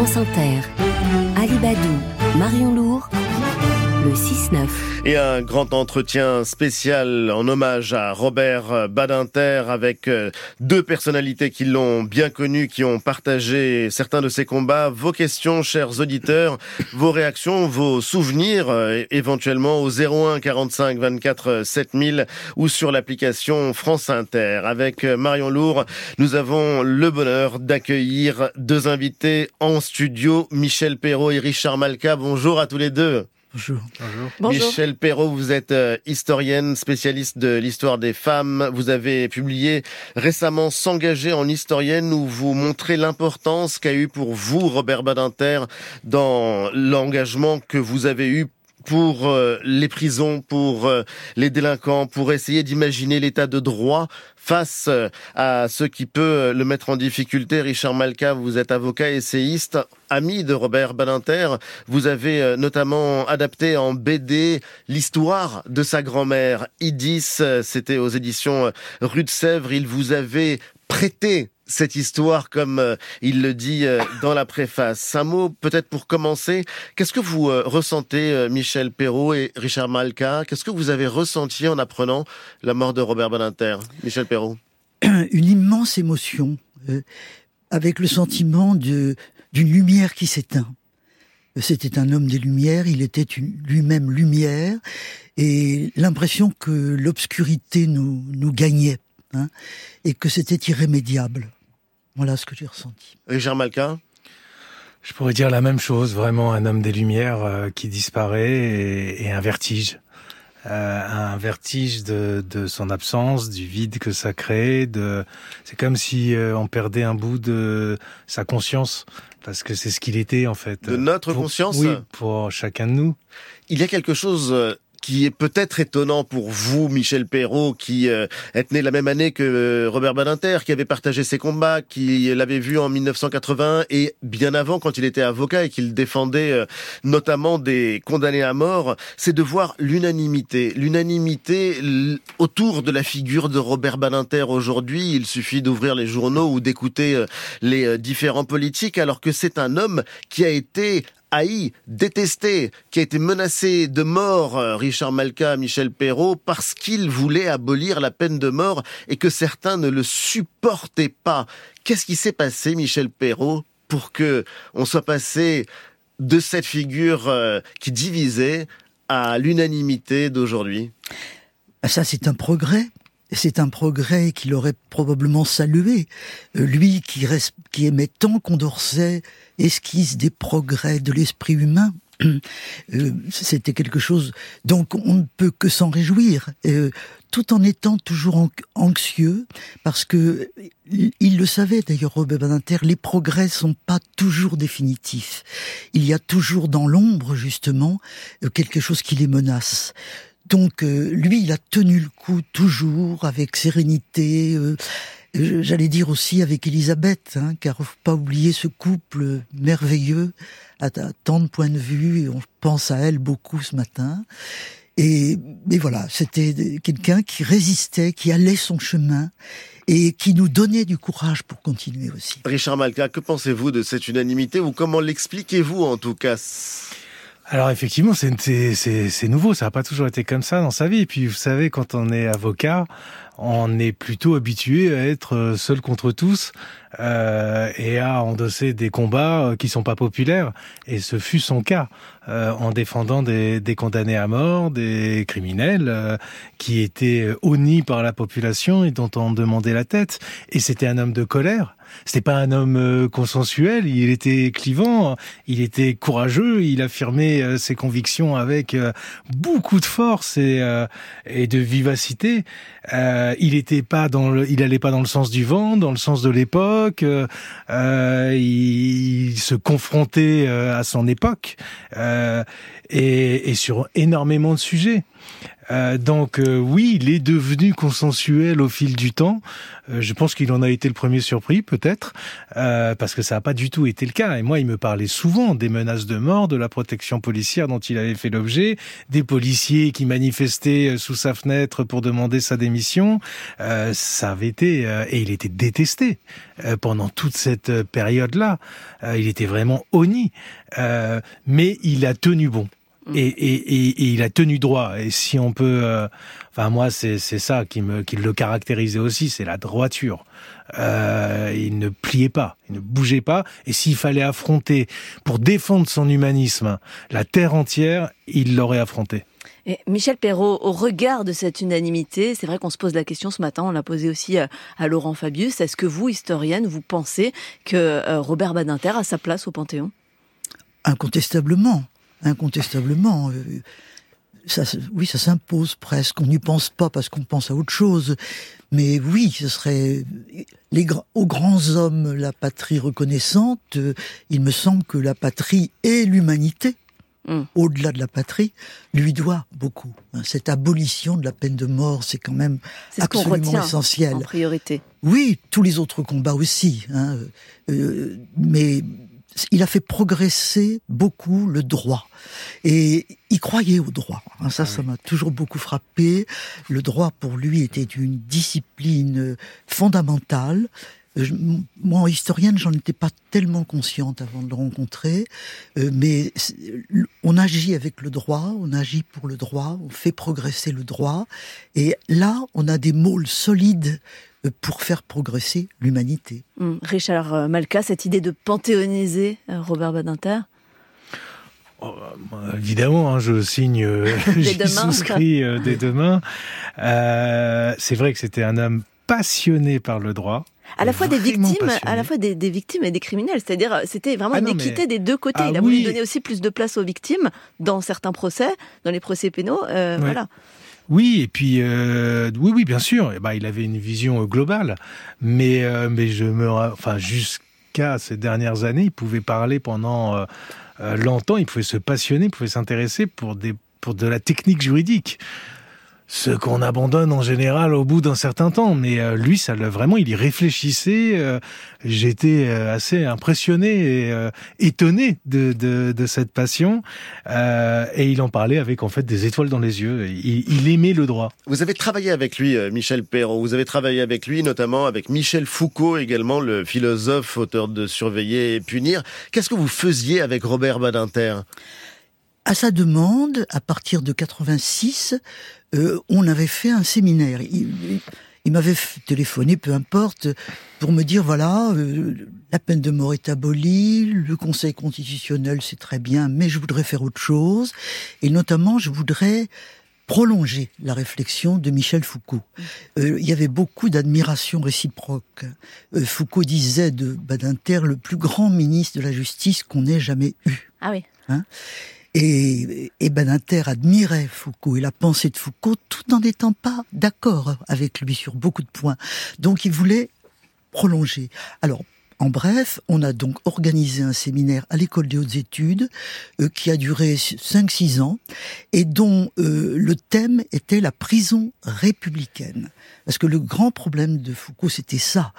France Inter, Alibadou, Marion Lourd, le 6-9. Et un grand entretien spécial en hommage à Robert Badinter avec euh, deux personnalités qui l'ont bien connu, qui ont partagé certains de ses combats. Vos questions, chers auditeurs, vos réactions, vos souvenirs, euh, éventuellement au 01 45 24 7000 ou sur l'application France Inter. Avec euh, Marion Lourd, nous avons le bonheur d'accueillir deux invités en studio, Michel Perrault et Richard Malka. Bonjour à tous les deux. Bonjour. Bonjour. Michel Perrault, vous êtes euh, historienne, spécialiste de l'histoire des femmes. Vous avez publié récemment S'engager en historienne où vous montrez l'importance qu'a eu pour vous, Robert Badinter, dans l'engagement que vous avez eu pour euh, les prisons, pour euh, les délinquants, pour essayer d'imaginer l'état de droit face euh, à ce qui peut le mettre en difficulté. Richard Malka, vous êtes avocat essayiste, ami de Robert Badinter. Vous avez notamment adapté en BD l'histoire de sa grand-mère, Idis. C'était aux éditions Rue de Sèvres. Il vous avait prêté cette histoire comme euh, il le dit euh, dans la préface. Un mot peut-être pour commencer. Qu'est-ce que vous euh, ressentez, Michel Perrault et Richard Malka? Qu'est-ce que vous avez ressenti en apprenant la mort de Robert Badinter Michel Perrault? Une immense émotion, avec le sentiment d'une lumière qui s'éteint. C'était un homme des Lumières, il était lui-même lumière, et l'impression que l'obscurité nous, nous gagnait, hein, et que c'était irrémédiable. Voilà ce que j'ai ressenti. Richard Malka Je pourrais dire la même chose, vraiment un homme des Lumières euh, qui disparaît et, et un vertige. Euh, un vertige de, de, son absence, du vide que ça crée. De... C'est comme si euh, on perdait un bout de sa conscience, parce que c'est ce qu'il était en fait. De notre Pour- conscience Oui, pour chacun de nous. Il y a quelque chose qui est peut-être étonnant pour vous, Michel Perrault, qui euh, êtes né la même année que euh, Robert Badinter, qui avait partagé ses combats, qui l'avait vu en 1980 et bien avant quand il était avocat et qu'il défendait euh, notamment des condamnés à mort, c'est de voir l'unanimité. L'unanimité autour de la figure de Robert Badinter aujourd'hui. Il suffit d'ouvrir les journaux ou d'écouter euh, les euh, différents politiques, alors que c'est un homme qui a été haï, détesté, qui a été menacé de mort, euh, Richard Malka, Michel Perrault, parce qu'il voulait abolir la peine de mort et que certains ne le supportaient pas. Qu'est-ce qui s'est passé, Michel Perrault, pour que on soit passé de cette figure euh, qui divisait à l'unanimité d'aujourd'hui? Ah, Ça, c'est un progrès. C'est un progrès qu'il aurait probablement salué. Euh, Lui qui, qui aimait tant Condorcet, esquisse des progrès de l'esprit humain. Euh, C'était quelque chose donc on ne peut que s'en réjouir, euh, tout en étant toujours an- anxieux, parce que il il le savait d'ailleurs Robert Badinter, les progrès sont pas toujours définitifs. Il y a toujours dans l'ombre justement euh, quelque chose qui les menace. Donc euh, lui, il a tenu le coup toujours avec sérénité. J'allais dire aussi avec Elisabeth, hein, car faut pas oublier ce couple merveilleux à, tant de points de vue. Et on pense à elle beaucoup ce matin. Et, et voilà, c'était quelqu'un qui résistait, qui allait son chemin et qui nous donnait du courage pour continuer aussi. Richard Malka, que pensez-vous de cette unanimité ou comment l'expliquez-vous en tout cas? Alors effectivement, c'est c'est- c'est c'est nouveau. Ça n'a pas toujours été comme ça dans sa vie. Et puis vous savez, quand on est avocat, on est plutôt habitué à être euh, seul contre tous euh, et à endosser des combats euh, qui sont pas populaires. Et ce fut son cas euh, en défendant des, des condamnés à mort, des criminels euh, qui étaient euh, honnis par la population et dont on demandait la tête. Et c'était un homme de colère. C'était pas un homme euh, consensuel. Il était clivant. Il était courageux. Il affirmait ses convictions avec beaucoup de force et, et de vivacité. Il était pas dans le, il allait pas dans le sens du vent, dans le sens de l'époque. Euh, euh, il, se confrontait euh, à son époque et sur énormément de sujets. Euh, donc euh, oui, il est devenu consensuel au fil du temps. Euh, je pense qu'il en a été le premier surpris, peut-être, parce que ça n'a pas du tout été le cas. Et moi, il me parlait souvent des menaces de mort, de la protection policière dont il avait fait l'objet, des policiers qui manifestaient sous sa fenêtre pour demander sa démission. ça avait été et il était détesté pendant toute cette période-là. il était vraiment honni, mais il a tenu bon. Mm. Et, et, et, il a tenu droit. Et si on peut, euh, enfin moi c'est c'est ça qui me qui le caractérisait aussi, c'est la droiture. Euh, il ne pliait pas, il ne bougeait pas. Et s'il fallait affronter pour défendre son humanisme la terre entière, il l'aurait affronté. Et Michel Perrault, au regard de cette unanimité, c'est vrai qu'on se pose la question ce matin, on l'a posé aussi à, Laurent Fabius. Est-ce que vous, historienne, vous pensez que euh, Robert Badinter a sa place au Panthéon? Incontestablement incontestablement. Euh, ça, oui, ça s'impose presque. On n'y pense pas parce qu'on pense à autre chose. Mais oui, ce serait les, aux grands hommes la patrie reconnaissante. Euh, il me semble que la patrie et l'humanité, hmm. au-delà de la patrie, lui doit beaucoup. Hein, cette abolition de la peine de mort, c'est quand même absolument essentiel. En priorité. Oui, tous les autres combats aussi. Hein, euh, mais il a fait progresser beaucoup le droit. Et il croyait au droit. Hein, ça, ça m'a toujours beaucoup frappé. Le droit, pour lui, était une discipline fondamentale. moi, historienne, j'en étais pas tellement consciente avant de le rencontrer, euh, mais on agit avec le droit, on agit pour le droit, on fait progresser le droit, et là, on a des môles solides pour faire progresser l'humanité. Hum, Richard euh, Malka, cette idée de panthéoniser euh, Robert Badinter oh, bah, évidemment, hein, je signe, euh, j'y souscris dès demain. c'est vrai que c'était un homme passionné par le droit. À la fois des victimes, à la fois des, victimes et des criminels. C'est-à-dire, c'était vraiment ah une équité des deux côtés. Ah Il a voulu donner aussi plus de place aux victimes dans certains procès, dans les procès pénaux. Voilà. Oui, et puis euh, oui, oui, bien sûr. bah, il avait une vision euh, globale, mais euh, mais je me, enfin jusqu'à ces dernières années, il pouvait parler pendant longtemps, il pouvait se passionner, il pouvait s'intéresser pour des pour de la technique juridique ce qu'on abandonne en général au bout d'un certain temps. Mais euh, lui, ça vraiment, il y réfléchissait. Euh, j'étais euh, assez impressionné et étonné de, de, de, cette passion. et il en parlait avec en fait des étoiles dans les yeux. Il, il aimait le droit. Vous avez travaillé avec lui, Michel Perrault. Vous avez travaillé avec lui, notamment avec Michel Foucault, également le philosophe, auteur de Surveiller et punir. Qu'est-ce que vous faisiez avec Robert Badinter? À sa demande, à partir de 86, euh, on avait fait un séminaire. Il, m'avait téléphoné, peu importe, pour me dire voilà, euh, la peine de mort est abolie, le Conseil constitutionnel c'est très bien, mais je voudrais faire autre chose, et notamment je voudrais prolonger la réflexion de Michel Foucault. Euh, il y avait beaucoup d'admiration réciproque. Foucault disait de Badinter le plus grand ministre de la justice qu'on ait jamais eu. Ah oui. Hein? Et, et Badinter admirait Foucault et la pensée de Foucault tout en n'étant pas d'accord avec lui sur beaucoup de points. Donc il voulait prolonger. Alors, en bref, on a donc organisé un séminaire à l'école des hautes études euh, qui a duré 5-6 ans et dont euh, le thème était la prison républicaine. Parce que le grand problème de Foucault, c'était ça.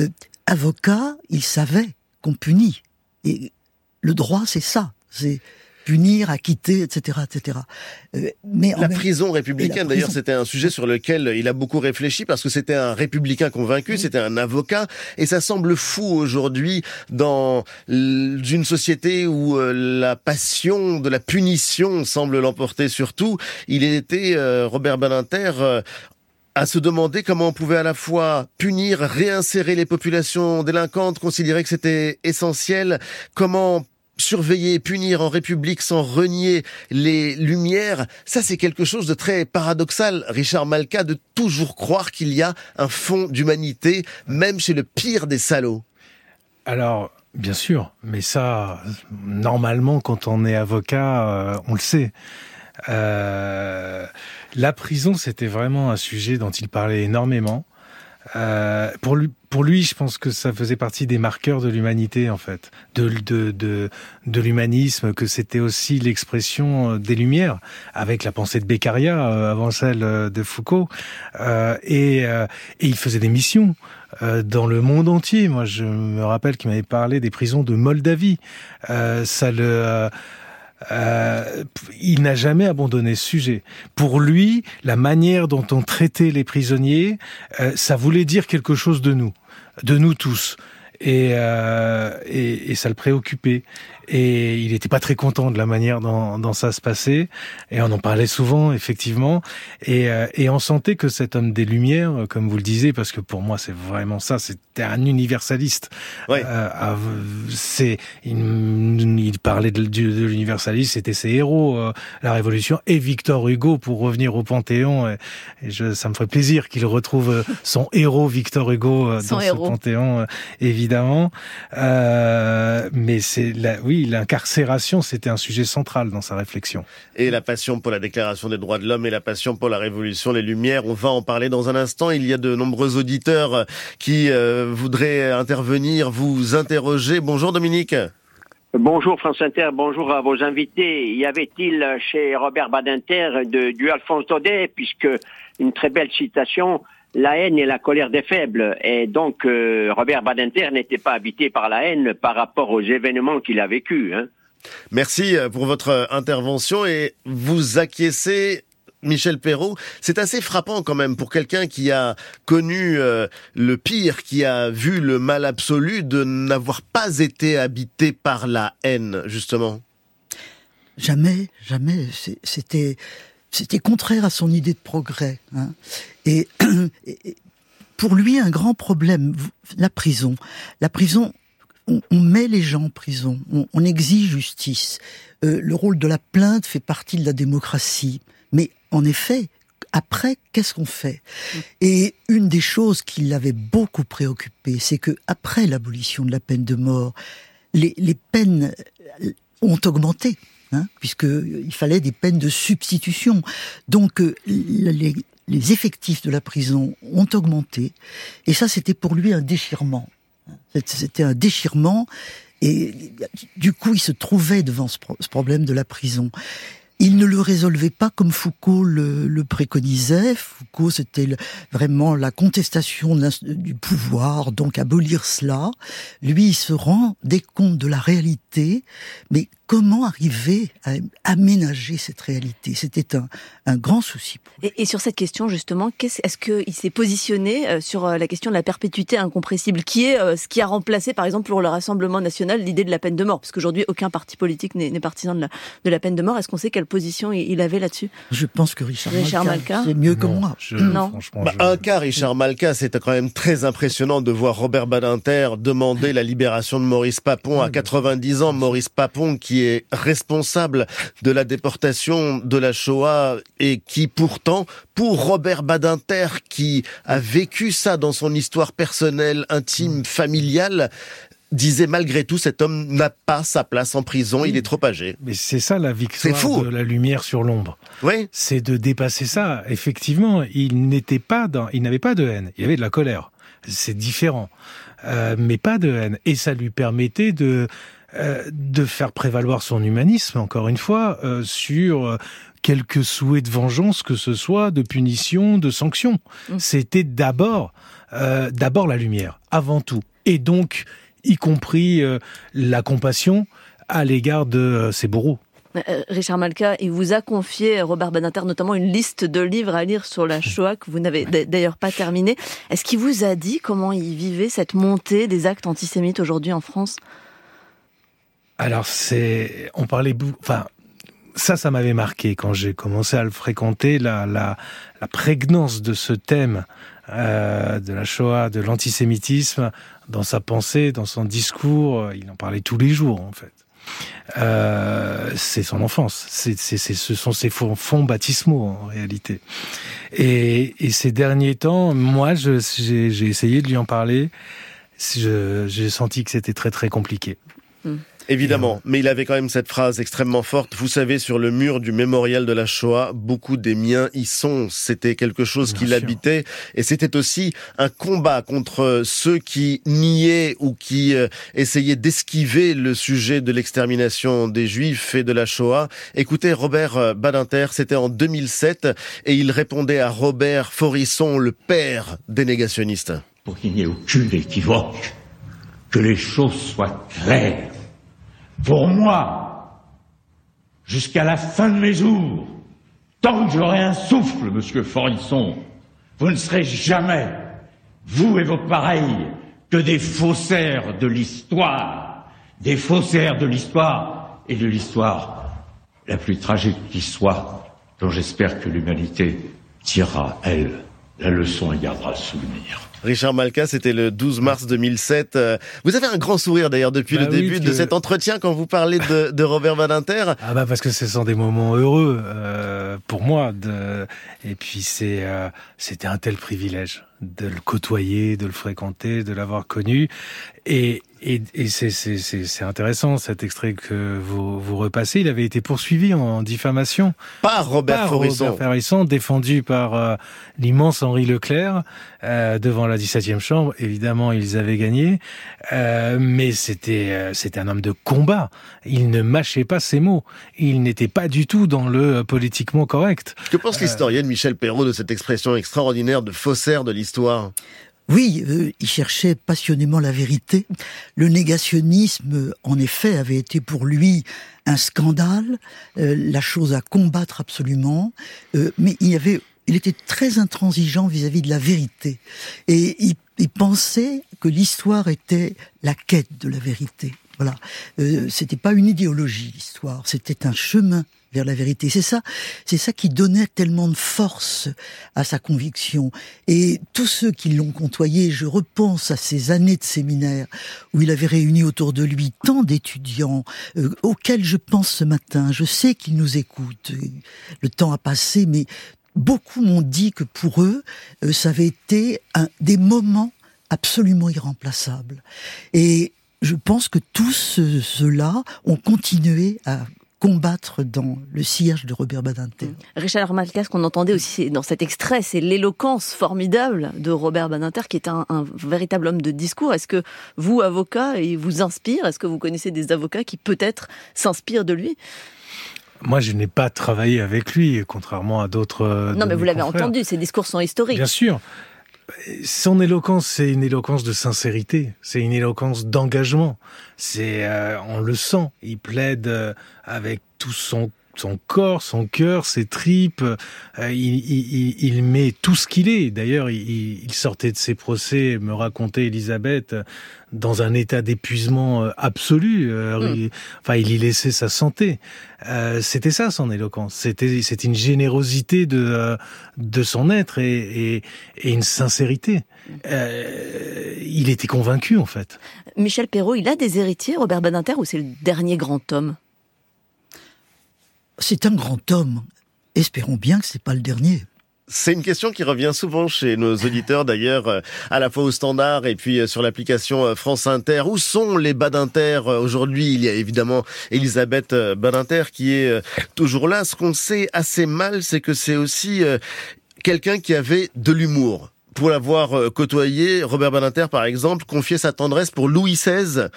Euh, avocat, il savait qu'on punit. Et le droit, c'est ça. C'est punir, acquitter, etc., etc. Euh, mais la prison républicaine, d'ailleurs, c'était un sujet sur lequel il a beaucoup réfléchi parce que c'était un républicain convaincu, c'était un avocat, et ça semble fou aujourd'hui dans une société où euh, la passion de la punition semble l'emporter sur tout. Il était euh, Robert Badinter à se demander comment on pouvait à la fois punir, réinsérer les populations délinquantes, considérer que c'était essentiel, comment surveiller, punir en République sans renier les Lumières, ça c'est quelque chose de très paradoxal, Richard Malka, de toujours croire qu'il y a un fond d'humanité, même chez le pire des salauds. Alors, bien sûr, mais ça, normalement, quand on est avocat, euh, on le sait. Euh, la prison, c'était vraiment un sujet dont il parlait énormément. Euh, pour lui, pour lui, je pense que ça faisait partie des marqueurs de l'humanité en fait, de de de, de l'humanisme, que c'était aussi l'expression euh, des Lumières, avec la pensée de Beccaria euh, avant celle de Foucault, euh, et, et il faisait des missions dans le monde entier. Moi, je me rappelle qu'il m'avait parlé des prisons de Moldavie. ça le euh, il n'a jamais abandonné ce sujet. Pour lui, la manière dont on traitait les prisonniers, euh, ça voulait dire quelque chose de nous, de nous tous. Et, euh, et, et, ça le préoccupait et il n'était pas très content de la manière dont, dont, ça se passait. Et on en parlait souvent, effectivement. Et, euh, et on sentait que cet homme des Lumières, comme vous le disiez, parce que pour moi c'est vraiment ça, c'était un universaliste. Ouais. Euh, c'est il, il, parlait de, de, de l'universalisme, c'était ses héros, euh, la Révolution et Victor Hugo pour revenir au Panthéon. Et, et je, ça me ferait plaisir qu'il retrouve euh, son héros Victor Hugo euh, son dans héros. ce Panthéon, évidemment. Mais c'est la, oui oui, l'incarcération, c'était un sujet central dans sa réflexion. Et la passion pour la Déclaration des droits de l'homme et la passion pour la Révolution, les Lumières, on va en parler dans un instant. Il y a de nombreux auditeurs qui euh, voudraient intervenir, vous interroger. Bonjour Dominique. Bonjour France Inter, bonjour à vos invités. Y avait-il chez Robert Badinter de, du Alphonse Daudet, puisque une très belle citation, la haine et la colère des faibles. Et donc, euh, Robert Badinter n'était pas habité par la haine par rapport aux événements qu'il a vécus. Hein. Merci euh, pour votre intervention et vous acquiescez Michel Perrault, c'est assez frappant quand même pour quelqu'un qui a connu euh, le pire, qui a vu le mal absolu, de n'avoir pas été habité par la haine, justement. Jamais, jamais. C'était c'était contraire à son idée de progrès. Hein. Et, et, pour lui, un grand problème, la prison. La prison, on, on met les gens en prison, on, on exige justice. Euh, le rôle de la plainte fait partie de la démocratie. Mais en effet, après, qu'est-ce qu'on fait? Et une des choses qui l'avait beaucoup préoccupé, c'est que après l'abolition de la peine de mort, les, les peines ont augmenté hein, puisqu'il fallait des peines de substitution. Donc euh, les, les, effectifs de la prison ont augmenté, et ça c'était pour lui un déchirement. C'était un déchirement, et du coup il se trouvait devant ce, ce problème de la prison. Il ne le résolvait pas comme Foucault le, le préconisait. Foucault, c'était vraiment la contestation du pouvoir, donc abolir cela. Lui, il se rend des compte de la réalité, mais comment arriver à aménager cette réalité? C'était un, un, grand souci. Et, et, sur cette question, justement, est-ce est qu'il s'est positionné euh, sur euh, la question de la perpétuité incompressible, qui est euh, ce qui a remplacé, par exemple, pour le Rassemblement national, l'idée de la peine de mort? Parce qu'aujourd'hui, aucun parti politique n'est partisan de la, de la peine de mort. Est-ce qu'on sait quelle position il avait là-dessus? Je pense que Richard, Richard Malka, Malka c'est mieux que non, moi. Je, non. Bah, je... Un cas, Richard Malka, c'est quand même très impressionnant de voir Robert Badinter demander la libération de Maurice Papon à 90 ans. Maurice Papon qui est responsable de la déportation de la Shoah et qui pourtant, pour Robert Badinter, qui a vécu ça dans son histoire personnelle, intime, familiale, disait malgré tout cet homme n'a pas sa place en prison, il est trop âgé. Mais c'est ça la victoire fou. de la lumière sur l'ombre. Oui. C'est de dépasser ça. Effectivement, il n'était pas dans, il n'avait pas de haine, il avait de la colère. C'est différent, euh, mais pas de haine. Et ça lui permettait de euh, de faire prévaloir son humanisme, encore une fois, euh, sur euh, quelques souhaits de vengeance, que ce soit de punition, de sanction. Mmh. C'était d'abord, d'abord la lumière, avant tout, et donc y compris la compassion à l'égard de ses bourreaux. Richard Malka, il vous a confié, Robert Badinter, notamment une liste de livres à lire sur la Shoah que vous n'avez d'ailleurs pas terminé. Est-ce qu'il vous a dit comment il vivait cette montée des actes antisémites aujourd'hui en France? Alors c'est, on parlait, enfin ça, ça m'avait marqué quand j'ai commencé à le fréquenter, la, la, la prégnance de ce thème euh, de la Shoah, de l'antisémitisme, dans sa pensée, dans son discours, il en parlait tous les jours en fait. Euh, c'est son enfance, c'est, c'est, ce sont ses fonds, baptismaux en réalité. Et, et ces derniers temps, moi, j'ai, essayé de lui en parler. J'ai senti que c'était très très compliqué. Mmh. Évidemment, mais il avait quand même cette phrase extrêmement forte. Vous savez, sur le mur du mémorial de la Shoah, beaucoup des miens y sont. C'était quelque chose qui l'habitait, et c'était aussi un combat contre ceux qui niaient ou qui euh, essayaient d'esquiver le sujet de l'extermination des Juifs et de la Shoah. Écoutez, Robert euh, Badinter, c'était en 2007, et il répondait à Robert Forisson, le père des négationnistes. Pour qu'il n'y ait aucune équivoque, que les choses soient claires pour moi, jusqu'à la fin de mes jours, tant que j'aurai un souffle, monsieur Forisson, vous ne serez jamais, vous et vos pareils, que des faussaires de l'histoire, des faussaires de l'histoire et de l'histoire la plus tragique qui soit, dont j'espère que l'humanité tirera, elle, la leçon et gardera le souvenir. Richard Malka, c'était le 12 mars 2007. Euh, vous avez un grand sourire d'ailleurs depuis le bah début de cet entretien quand vous parlez de, de Robert Badinter. Ah bah parce que ce sont des moments heureux euh, pour moi. De... Et puis c'est euh, c'était un tel privilège de le côtoyer, de le fréquenter, de l'avoir connu. Et, et, et c'est intéressant cet extrait que vous, vous repassez. Il avait été poursuivi en diffamation par Robert Forisson, défendu par euh, l'immense Henri Leclerc euh, devant la 17e chambre. Évidemment, ils avaient gagné, euh, mais c'était euh, c'était un homme de combat. Il ne mâchait pas ses mots. Il n'était pas du tout dans le politiquement correct. Que pense l'historienne Michel Perrault de cette expression extraordinaire de faussaire de l'histoire oui, euh, il cherchait passionnément la vérité. Le négationnisme, en effet, avait été pour lui un scandale, euh, la chose à combattre absolument, euh, mais il avait il était très intransigeant vis-à-vis de la vérité. Et il, il pensait que l'histoire était la quête de la vérité. Voilà. Euh, c'était pas une idéologie, l'histoire. C'était un chemin vers la vérité. C'est ça, c'est ça qui donnait tellement de force à sa conviction. Et tous ceux qui l'ont côtoyé, je repense à ces années de séminaire où il avait réuni autour de lui tant d'étudiants euh, auxquels je pense ce matin. Je sais qu'ils nous écoutent. Le temps a passé, mais beaucoup m'ont dit que pour eux, euh, ça avait été un, des moments absolument irremplaçables. Et je pense que tous ceux-là ont continué à combattre dans le sillage de Robert Badinter. Mmh. Richard Malka, ce qu'on entendait aussi dans cet extrait, c'est l'éloquence formidable de Robert Badinter, qui est un, véritable homme de discours. Est-ce que vous, avocat, il vous inspire? Est-ce que vous connaissez des avocats qui peut-être s'inspirent de lui? Moi, je n'ai pas travaillé avec lui, contrairement à d'autres. Non, mais vous l'avez entendu, ces discours sont historiques. Bien sûr. Son éloquence, c'est une éloquence de sincérité, c'est une éloquence d'engagement. C'est, euh, on le sent, il plaide euh, avec tout son son corps, son cœur, ses tripes. Euh, il, met tout ce qu'il est. D'ailleurs, il, sortait de ses procès, me racontait Elisabeth, dans un état d'épuisement euh, absolu. Euh, hmm. enfin, il y laissait sa santé. C'était ça son éloquence. C'était c'était une générosité de de son être et, et, une sincérité. il était convaincu en fait. Michel Perrault, il a des héritiers, Robert Badinter, ou c'est le dernier grand homme? C'est un grand homme. Espérons bien que c'est pas le dernier. C'est une question qui revient souvent chez nos auditeurs d'ailleurs, euh, à la fois au standard et puis euh, sur l'application euh, France Inter. Où sont les Badinter aujourd'hui? Il y a évidemment Elisabeth Badinter qui est toujours là. Ce qu'on sait assez mal, c'est que c'est aussi quelqu'un qui avait de l'humour pour l'avoir côtoyé, Robert Badinter, par exemple, confiait sa tendresse pour Louis XVI.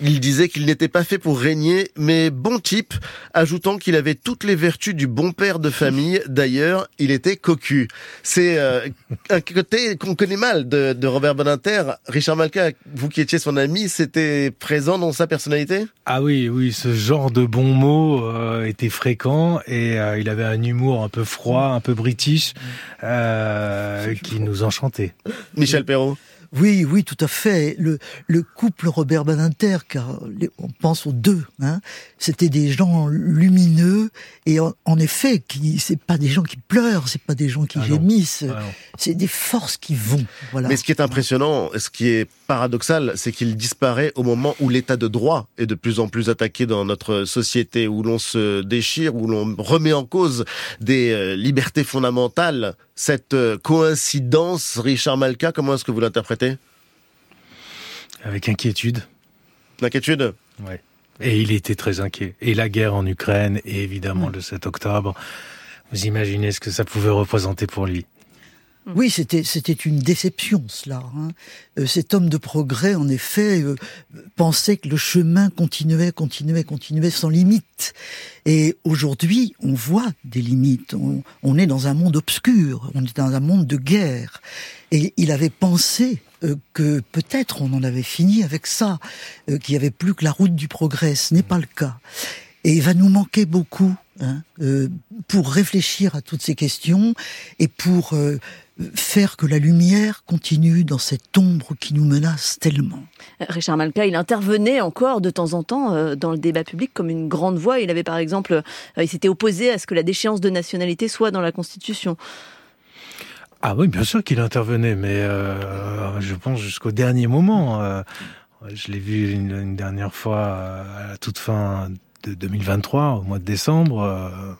Il disait qu'il n'était pas fait pour régner, mais bon type, ajoutant qu'il avait toutes les vertus du bon père de famille. D'ailleurs, il était cocu. C'est euh, un côté qu'on connaît mal de, Robert Boninter. Richard Malka, vous qui étiez son ami, c'était présent dans sa personnalité? Ah oui, oui, ce genre de bons mots euh, était fréquent et euh, il avait un humour un peu froid, un peu british, qui nous enchantait. Michel Perrault oui, oui, tout à fait. Le, le couple Robert Badinter, car on pense aux deux, hein, c'était des gens lumineux et en, effet, qui c'est pas des gens qui pleurent, c'est pas des gens qui ah gémissent, ah c'est des forces qui vont. Voilà. Mais ce qui est impressionnant, ce qui est paradoxal, c'est qu'il disparaît au moment où l'état de droit est de plus en plus attaqué dans notre société, où l'on se déchire, où l'on remet en cause des euh, libertés fondamentales. Cette euh, coïncidence, Richard Malka, comment est-ce que vous l'interprétez? Avec inquiétude. Inquiétude Oui. Et il était très inquiet. Et la guerre en Ukraine, et évidemment le 7 octobre, vous imaginez ce que ça pouvait représenter pour lui. Oui, c'était c'était une déception cela. Hein. Euh, cet homme de progrès, en effet, euh, pensait que le chemin continuait, continuait, continuait sans limite. Et aujourd'hui, on voit des limites. On, on, est dans un monde obscur, on est dans un monde de guerre. Et il avait pensé euh, que peut-être on en avait fini avec ça, qu'il n'y avait plus que la route du progrès. Ce n'est pas le cas. Et il va nous manquer beaucoup hein, pour réfléchir à toutes ces questions et pour faire que la lumière continue dans cette ombre qui nous menace tellement. Richard Malka, il intervenait encore de temps en temps euh, dans le débat public comme une grande voix. Il avait par exemple, euh, il s'était opposé à ce que la déchéance de nationalité soit dans la Constitution. Ah oui, bien sûr qu'il intervenait, mais euh, je pense jusqu'au dernier moment. je l'ai vu une, dernière fois à la toute fin de 2023, au mois de décembre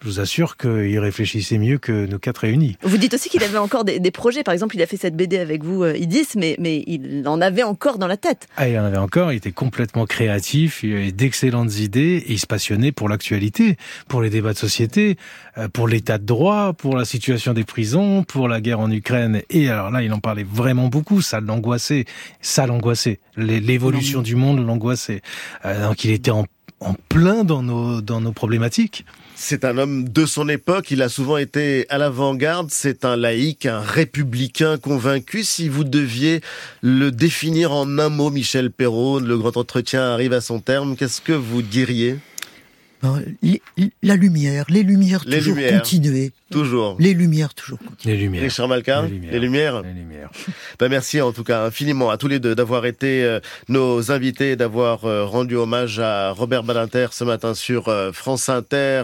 je vous assure qu'il réfléchissait mieux que nos quatre réunis. Vous dites aussi qu'il avait encore des, projets. Par exemple, il a fait cette BD avec vous, euh, Idis, mais, mais il en avait encore dans la tête. Ah, il en avait encore. Il était complètement créatif. Il avait d'excellentes idées et il se passionnait pour l'actualité, pour les débats de société, euh, pour l'état de droit, pour la situation des prisons, pour la guerre en Ukraine. Et alors là, il en parlait vraiment beaucoup. Ça l'angoissait. Ça l'angoissait. L'évolution du monde l'angoissait. Euh, donc il était en, en plein dans nos, dans nos problématiques. C'est un homme de son époque, il a souvent été à l'avant-garde, c'est un laïc, un républicain convaincu. Si vous deviez le définir en un mot, Michel Perrault, le grand entretien arrive à son terme, qu'est-ce que vous diriez? La lumière, les lumières toujours continuer. Toujours. Les lumières toujours continuer. Les lumières. Richard Malka, les lumières. Les lumières. Ben merci en tout cas infiniment à tous les deux d'avoir été euh, nos invités, d'avoir euh, rendu hommage à Robert Badinter ce matin sur euh, France Inter.